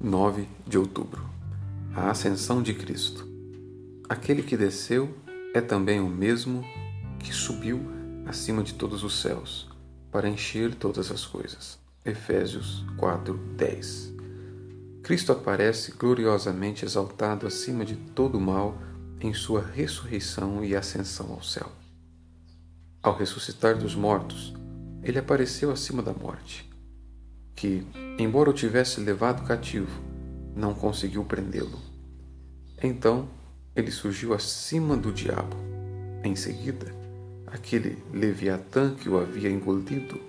9 de outubro. A Ascensão de Cristo. Aquele que desceu é também o mesmo que subiu acima de todos os céus, para encher todas as coisas. Efésios 4, 10. Cristo aparece gloriosamente exaltado acima de todo o mal em sua ressurreição e ascensão ao céu. Ao ressuscitar dos mortos, ele apareceu acima da morte, que, embora o tivesse levado cativo, não conseguiu prendê-lo. Então, ele surgiu acima do diabo. Em seguida, aquele Leviatã que o havia engolido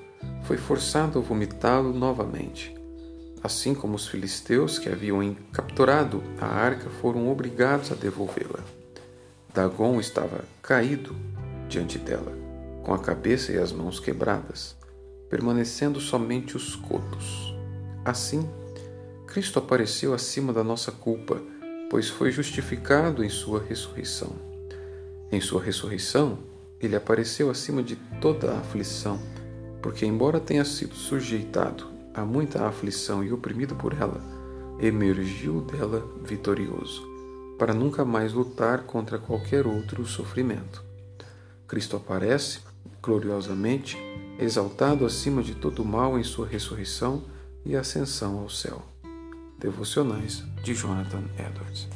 foi forçado a vomitá-lo novamente. Assim como os filisteus que haviam capturado a arca foram obrigados a devolvê-la. Dagon estava caído diante dela, com a cabeça e as mãos quebradas, permanecendo somente os cotos. Assim, Cristo apareceu acima da nossa culpa, pois foi justificado em sua ressurreição. Em sua ressurreição, ele apareceu acima de toda a aflição, porque, embora tenha sido sujeitado a muita aflição e oprimido por ela, emergiu dela vitorioso, para nunca mais lutar contra qualquer outro sofrimento. Cristo aparece gloriosamente, exaltado acima de todo mal em sua ressurreição e ascensão ao céu. Devocionais de Jonathan Edwards.